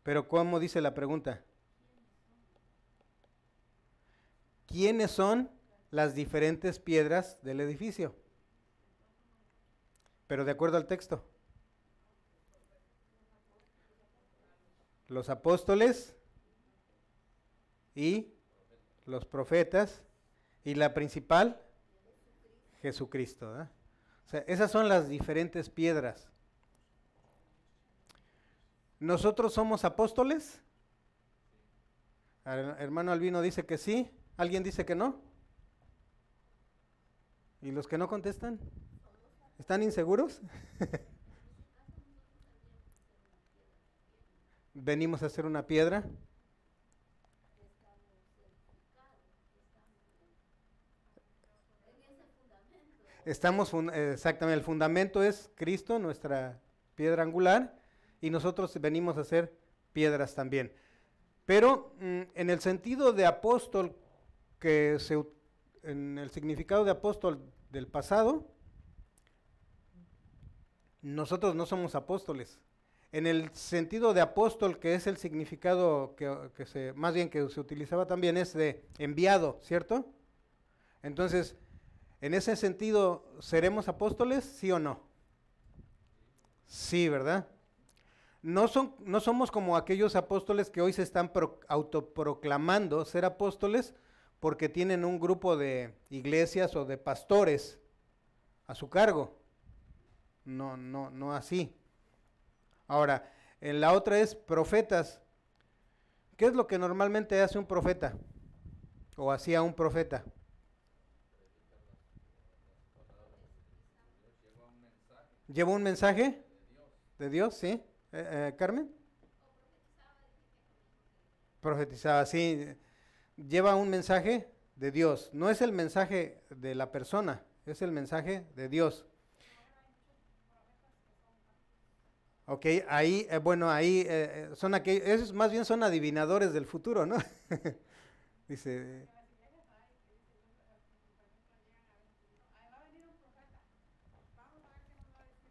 Pero ¿cómo dice la pregunta? ¿Quiénes son las diferentes piedras del edificio? Pero de acuerdo al texto. Los apóstoles y los profetas y la principal, Jesucristo. O sea, esas son las diferentes piedras. ¿Nosotros somos apóstoles? Her- Hermano Albino dice que sí. ¿Alguien dice que no? ¿Y los que no contestan? ¿Están inseguros? Venimos a hacer una piedra. Estamos, exactamente, el fundamento es Cristo, nuestra piedra angular, y nosotros venimos a ser piedras también. Pero mm, en el sentido de apóstol, que se, en el significado de apóstol del pasado, nosotros no somos apóstoles. En el sentido de apóstol, que es el significado que, que se, más bien que se utilizaba también, es de enviado, ¿cierto? Entonces, en ese sentido, ¿seremos apóstoles, sí o no? Sí, ¿verdad? No, son, no somos como aquellos apóstoles que hoy se están pro- autoproclamando ser apóstoles porque tienen un grupo de iglesias o de pastores a su cargo. No, no, no así. Ahora, en la otra es profetas. ¿Qué es lo que normalmente hace un profeta? O hacía un profeta. ¿Lleva un mensaje? ¿De Dios? sí. Eh, eh, ¿Carmen? Profetizaba, sí. Lleva un mensaje de Dios. No es el mensaje de la persona, es el mensaje de Dios. Ok, ahí, eh, bueno, ahí eh, eh, son aquellos, esos más bien son adivinadores del futuro, ¿no? Dice,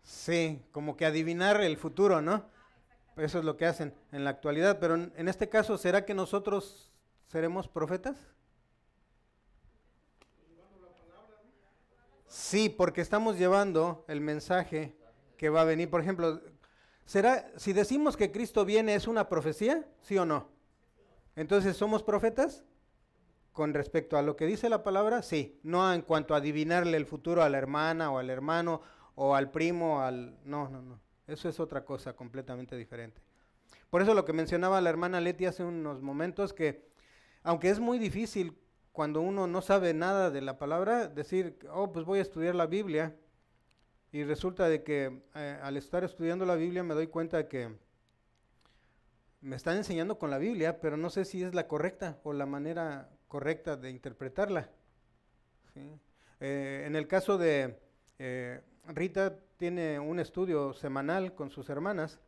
sí, como que adivinar el futuro, ¿no? Eso es lo que hacen en la actualidad, pero en, en este caso, ¿será que nosotros seremos profetas? Sí, porque estamos llevando el mensaje que va a venir. Por ejemplo, ¿será si decimos que Cristo viene es una profecía? ¿Sí o no? Entonces, ¿somos profetas? Con respecto a lo que dice la palabra, sí. No en cuanto a adivinarle el futuro a la hermana o al hermano o al primo, al no, no, no. Eso es otra cosa completamente diferente. Por eso lo que mencionaba la hermana Leti hace unos momentos que aunque es muy difícil cuando uno no sabe nada de la palabra, decir, oh, pues voy a estudiar la Biblia, y resulta de que eh, al estar estudiando la Biblia me doy cuenta que me están enseñando con la Biblia, pero no sé si es la correcta o la manera correcta de interpretarla. Eh, en el caso de eh, Rita, tiene un estudio semanal con sus hermanas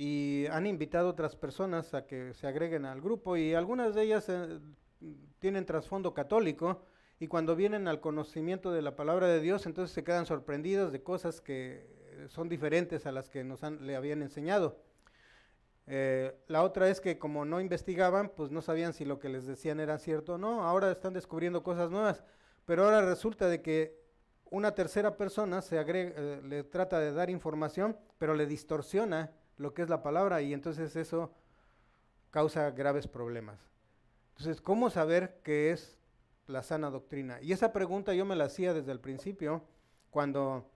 y han invitado otras personas a que se agreguen al grupo y algunas de ellas eh, tienen trasfondo católico y cuando vienen al conocimiento de la palabra de Dios, entonces se quedan sorprendidos de cosas que son diferentes a las que nos le habían enseñado. Eh, la otra es que como no investigaban, pues no sabían si lo que les decían era cierto o no. Ahora están descubriendo cosas nuevas, pero ahora resulta de que una tercera persona se eh, le trata de dar información, pero le distorsiona lo que es la palabra y entonces eso causa graves problemas. Entonces, ¿cómo saber qué es la sana doctrina? Y esa pregunta yo me la hacía desde el principio, cuando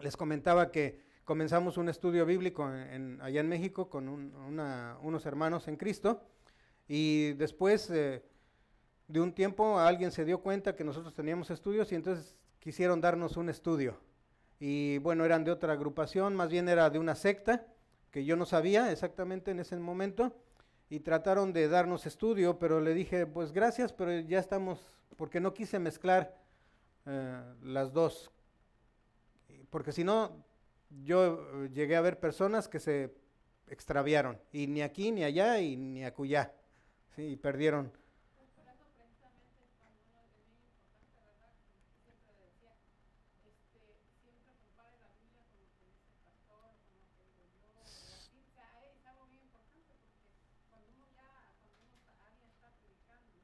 les comentaba que comenzamos un estudio bíblico allá en México con unos hermanos en Cristo, y después eh, de un tiempo alguien se dio cuenta que nosotros teníamos estudios y entonces quisieron darnos un estudio. Y bueno, eran de otra agrupación, más bien era de una secta, que yo no sabía exactamente en ese momento, y trataron de darnos estudio, pero le dije, pues gracias, pero ya estamos, porque no quise mezclar eh, las dos, porque si no, yo llegué a ver personas que se extraviaron, y ni aquí, ni allá, y ni acullá, y perdieron. Por eso precisamente cuando uno es bien importante, ¿verdad? Siempre decía, este, siempre compare la Biblia con lo que dice el pastor, o con lo que digo yo, o así, o sea, es algo bien importante porque cuando uno ya, cuando uno está, alguien está predicando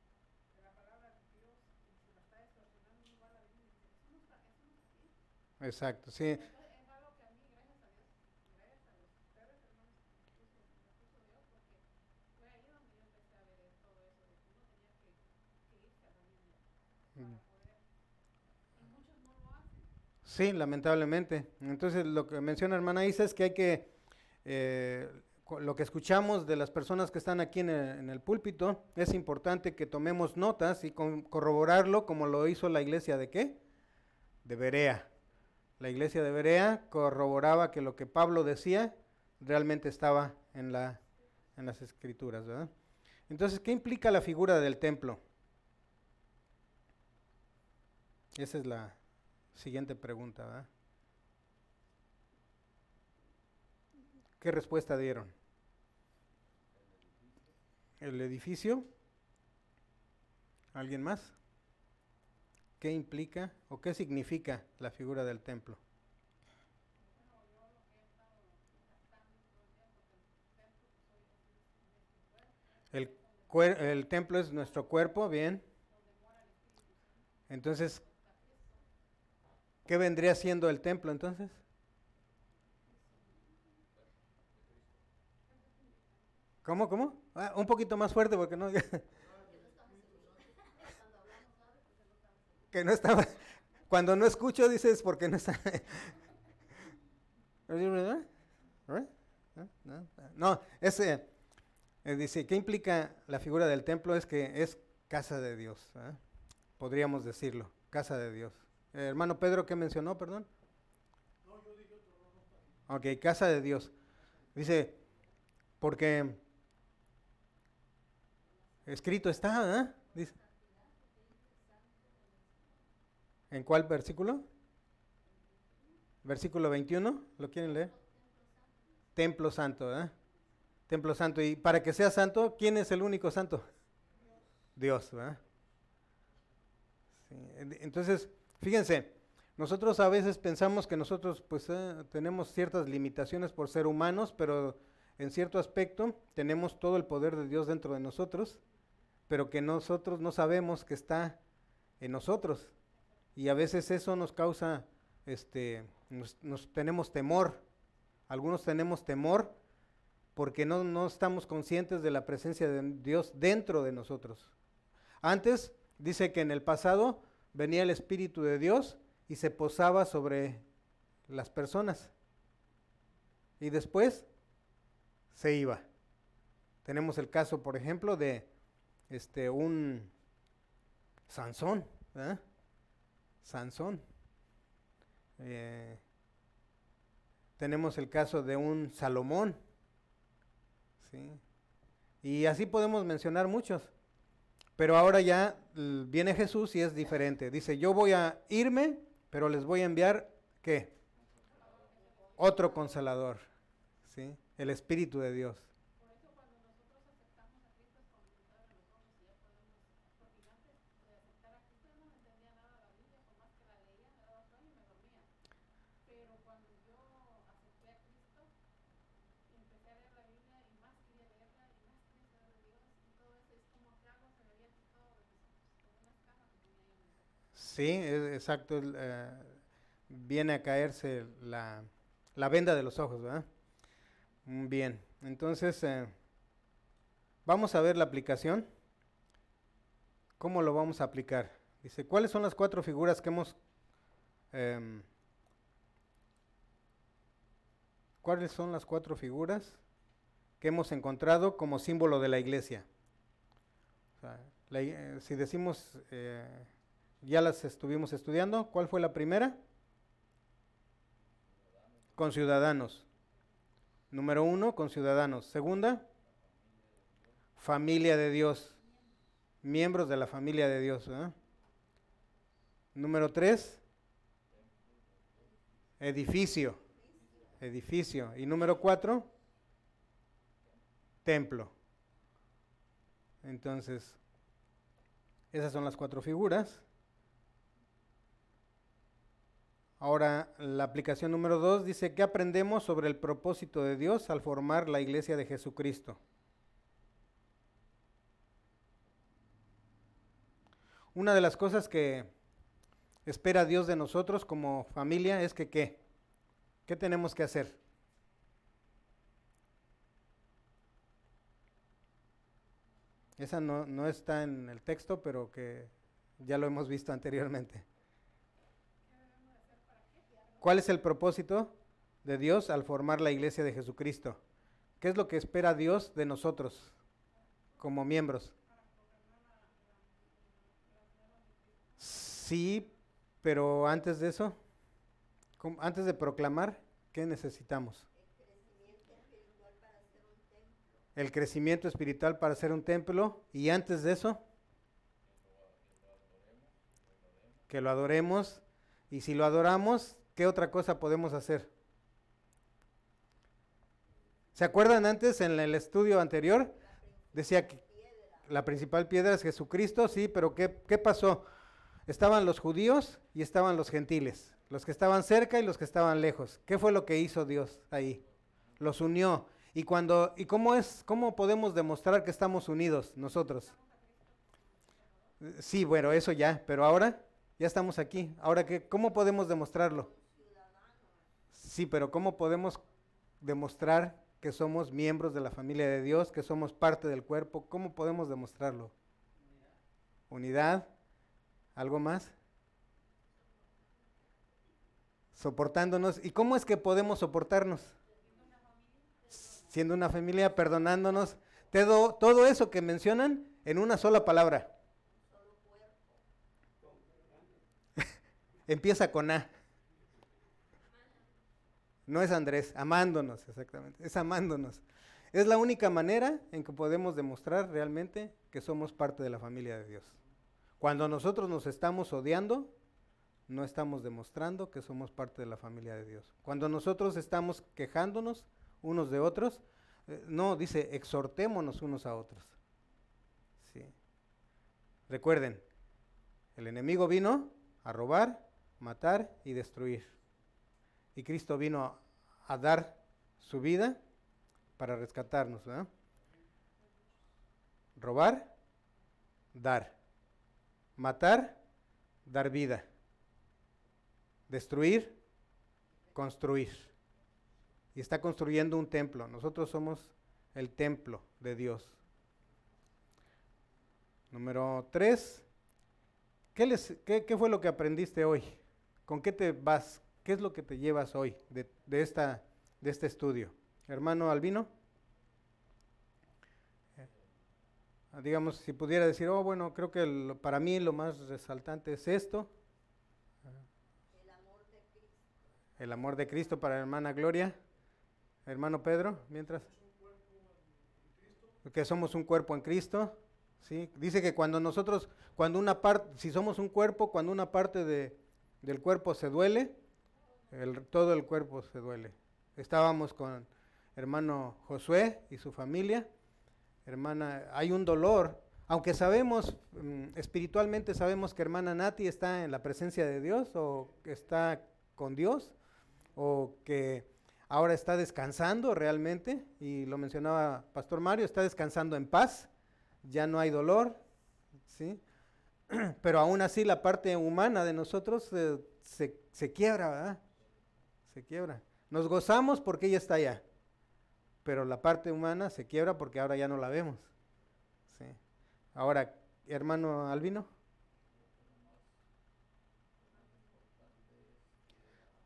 de la palabra de Dios y se la está distorsionando, uno va a la Biblia y dice, eso no está, eso no está bien. Exacto, sí. Entonces, es algo que a mí, gracias a Dios, gracias a los ustedes, hermanos, me puso, me puso Dios, porque fue ahí donde yo empecé a ver todo eso, de que uno tenía que, que irse a la Biblia Mm. para poder. Y muchos no lo hacen. Sí, lamentablemente. Entonces, lo que menciona hermana Isa es que hay que, eh, lo que escuchamos de las personas que están aquí en el, en el púlpito, es importante que tomemos notas y con- corroborarlo como lo hizo la iglesia de qué? De Berea. La iglesia de Berea corroboraba que lo que Pablo decía realmente estaba en, la, en las escrituras, ¿verdad? Entonces, ¿qué implica la figura del templo? Esa es la siguiente pregunta, ¿verdad? ¿Qué respuesta dieron? ¿El edificio? ¿Alguien más? ¿Qué implica o qué significa la figura del templo? El, el templo es nuestro cuerpo, bien. Entonces, ¿qué vendría siendo el templo entonces? ¿Cómo, cómo? Ah, un poquito más fuerte porque no... que no estaba... Cuando no escucho dices porque no está... No, es, eh, eh, dice, ¿qué implica la figura del templo? Es que es casa de Dios, podríamos decirlo, casa de Dios. Eh, hermano Pedro, ¿qué mencionó, perdón? Ok, casa de Dios. Dice, porque escrito está. Dice. ¿En cuál versículo? Versículo 21, ¿lo quieren leer? Templo santo, ¿verdad? Templo santo. Y para que sea santo, ¿quién es el único santo? Dios, ¿verdad? Entonces, fíjense, nosotros a veces pensamos que nosotros pues eh, tenemos ciertas limitaciones por ser humanos, pero en cierto aspecto tenemos todo el poder de Dios dentro de nosotros, pero que nosotros no sabemos que está en nosotros. Y a veces eso nos causa, este, nos, tenemos temor. Algunos tenemos temor porque no, no estamos conscientes de la presencia de Dios dentro de nosotros. Antes dice que en el pasado venía el Espíritu de Dios y se posaba sobre las personas. Y después se iba. Tenemos el caso, por ejemplo, de este un Sansón, ¿verdad? Sansón. Eh, tenemos el caso de un Salomón. ¿sí? Y así podemos mencionar muchos. Pero ahora ya l- viene Jesús y es diferente. Dice, yo voy a irme, pero les voy a enviar, ¿qué? Otro consolador. ¿sí? El Espíritu de Dios. Por eso cuando nosotros aceptamos a Cristo es como nos abre los ojos y ya podemos, porque yo antes de aceptar a Cristo yo no me entendía nada de la Biblia, por más que la leía me daba sueño y me dormía. Pero cuando yo acepté a Cristo, empecé a leer la Biblia y más quería leerla y más quería saber de Dios y todo eso, es como que algo se me había quitado de mis ojos, como una escama que tenía yo en mis ojos. Sí, es- exacto. eh, viene a caerse la, la venda de los ojos, ¿verdad? Mm, Bien, entonces eh, vamos a ver la aplicación. ¿Cómo lo vamos a aplicar? Dice, ¿cuáles son las cuatro figuras que hemos... em, ¿Cuáles son las cuatro figuras que hemos encontrado como símbolo de la iglesia? Eh, si decimos, eh, ya las estuvimos estudiando, ¿cuál fue la primera? Con ciudadanos. Número uno, con ciudadanos. Segunda, familia de Dios. Miembros de la familia de Dios. Número tres, edificio. Edificio. Y número cuatro, templo. Entonces, esas son las cuatro figuras. Ahora, la aplicación número dos dice, ¿qué aprendemos sobre el propósito de Dios al formar la iglesia de Jesucristo? Una de las cosas que espera Dios de nosotros como familia es que ¿qué? ¿Qué tenemos que hacer? Esa no, no está en el texto, pero que ya lo hemos visto anteriormente. ¿Qué debemos de hacer para qué? ¿Cuál es el propósito de Dios al formar la iglesia de Jesucristo? ¿Qué es lo que espera Dios de nosotros como miembros? Sí, pero antes de eso, ¿cómo- antes de proclamar, ¿qué necesitamos? El crecimiento espiritual para ser un templo y antes de eso, que lo adoremos y si lo adoramos, ¿qué otra cosa podemos hacer? ¿Se acuerdan antes en el estudio anterior? Decía que la principal piedra es Jesucristo, sí, pero ¿qué, qué pasó? Estaban los judíos y estaban los gentiles, los que estaban cerca y los que estaban lejos. ¿Qué fue lo que hizo Dios ahí? Los unió. Y cuando y cómo es cómo podemos demostrar que estamos unidos nosotros? Sí, bueno, eso ya, pero ahora ya estamos aquí. Ahora qué cómo podemos demostrarlo? Sí, pero ¿cómo podemos demostrar que somos miembros de la familia de Dios, que somos parte del cuerpo? ¿Cómo podemos demostrarlo? Unidad. ¿Algo más? Soportándonos. ¿Y cómo es que podemos soportarnos? Siendo una familia, perdonándonos. Todo, todo eso que mencionan en una sola palabra. Empieza con A. No es Andrés, amándonos, exactamente. Es amándonos. Es la única manera en que podemos demostrar realmente que somos parte de la familia de Dios. Cuando nosotros nos estamos odiando, no estamos demostrando que somos parte de la familia de Dios. Cuando nosotros estamos quejándonos unos de otros, eh, no, dice, exhortémonos unos a otros. Sí. Recuerden, el enemigo vino a robar, matar y destruir. Y Cristo vino a dar su vida para rescatarnos. ¿verdad? Robar, dar. Matar, dar vida. Destruir, construir. Y está construyendo un templo. Nosotros somos el templo de Dios. Número tres. ¿Qué, les, qué, qué fue lo que aprendiste hoy? ¿Con qué te vas? ¿Qué es lo que te llevas hoy de, de esta, de este estudio? Hermano Albino. Ah, digamos, si pudiera decir, oh, bueno, creo que lo- para mí lo más resaltante es esto. El amor de Cristo para la hermana Gloria. Hermano Pedro, mientras. Que somos un cuerpo en Cristo. ¿sí? Dice que cuando nosotros, cuando una parte, si somos un cuerpo, cuando una parte de, del cuerpo se duele, el- todo el cuerpo se duele. Estábamos con hermano Josué y su familia. Hermana, hay un dolor, aunque sabemos, mm, espiritualmente sabemos que hermana Nati está en la presencia de Dios o está con Dios o que ahora está descansando realmente, y lo mencionaba Pastor Mario, está descansando en paz, ya no hay dolor, ¿sí? Pero aún así la parte humana de nosotros eh, se, se quiebra, ¿verdad? Se quiebra. Nos gozamos porque ella está allá, pero la parte humana se quiebra porque ahora ya no la vemos. ¿sí? Ahora, hermano Albino.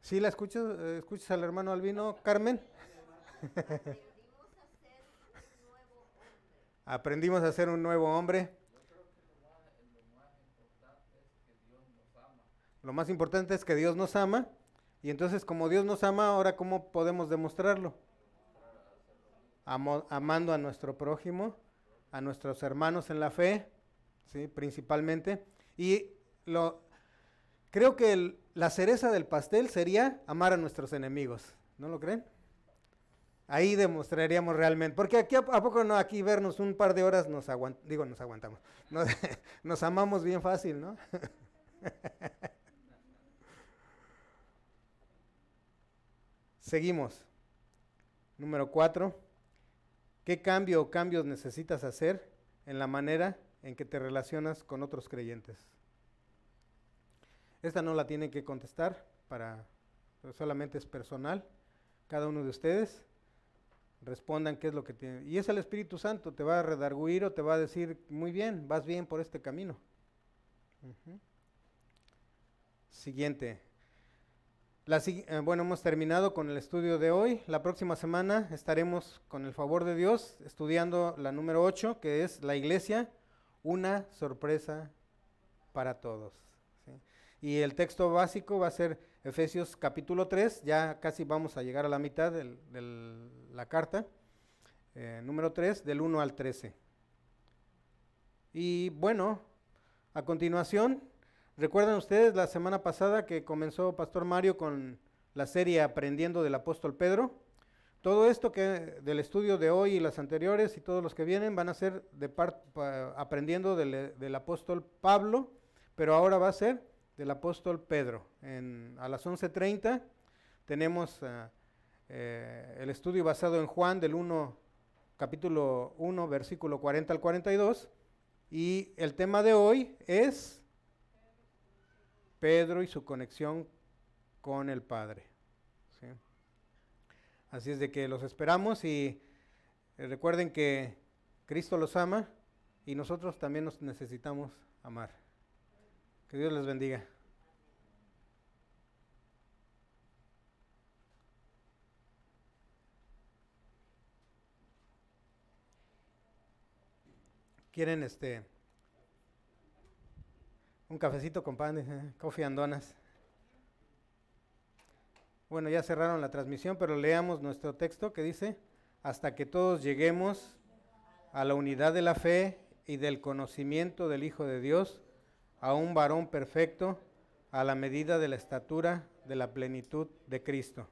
¿Sí la escuchas? eh, ¿Escuchas al hermano Albino, Carmen? Aprendimos a ser un nuevo hombre. Lo más importante es que Dios nos ama. Y entonces, como Dios nos ama, ahora ¿cómo podemos demostrarlo? Amando a nuestro prójimo, a nuestros hermanos en la fe, ¿sí? principalmente. Y lo, creo que la cereza del pastel sería amar a nuestros enemigos. ¿No lo creen? Ahí demostraríamos realmente. Porque aquí, ¿a, poco no? Aquí vernos un par de horas nos aguant digo, nos aguantamos. Nos, nos amamos bien fácil, ¿no? Seguimos. Número cuatro. ¿Qué cambio o cambios necesitas hacer en la manera en que te relacionas con otros creyentes? Esta no la tienen que contestar, para, solamente es personal. Cada uno de ustedes respondan qué es lo que tiene. Y es el Espíritu Santo, te va a redarguir o te va a decir, muy bien, vas bien por este camino. Siguiente. Eh, bueno, hemos terminado con el estudio de hoy. La próxima semana estaremos, con el favor de Dios, estudiando la número 8, que es la iglesia, una sorpresa para todos. Y el texto básico va a ser Efesios capítulo 3, ya casi vamos a llegar a la mitad de la carta, eh, número 3, del 1 al 13. Y bueno, a continuación, ¿recuerdan ustedes la semana pasada que comenzó Pastor Mario con la serie Aprendiendo del apóstol Pedro? Todo esto que del estudio de hoy y las anteriores y todos los que vienen van a ser de par- pa- aprendiendo del, apóstol Pablo, pero ahora va a ser del apóstol Pedro. A las 11.30 tenemos ah, eh, el estudio basado en Juan del 1, capítulo 1, versículo 40 al 42. Y el tema de hoy es Pedro y su conexión con el Padre. ¿sí? Así es de que los esperamos y eh, recuerden que Cristo los ama y nosotros también nos necesitamos amar. Que Dios les bendiga. ¿Quieren este un cafecito con pan, coffee and donuts? Bueno, ya cerraron la transmisión, pero leamos nuestro texto que dice, hasta que todos lleguemos a la unidad de la fe y del conocimiento del Hijo de Dios, a un varón perfecto, a la medida de la estatura de la plenitud de Cristo.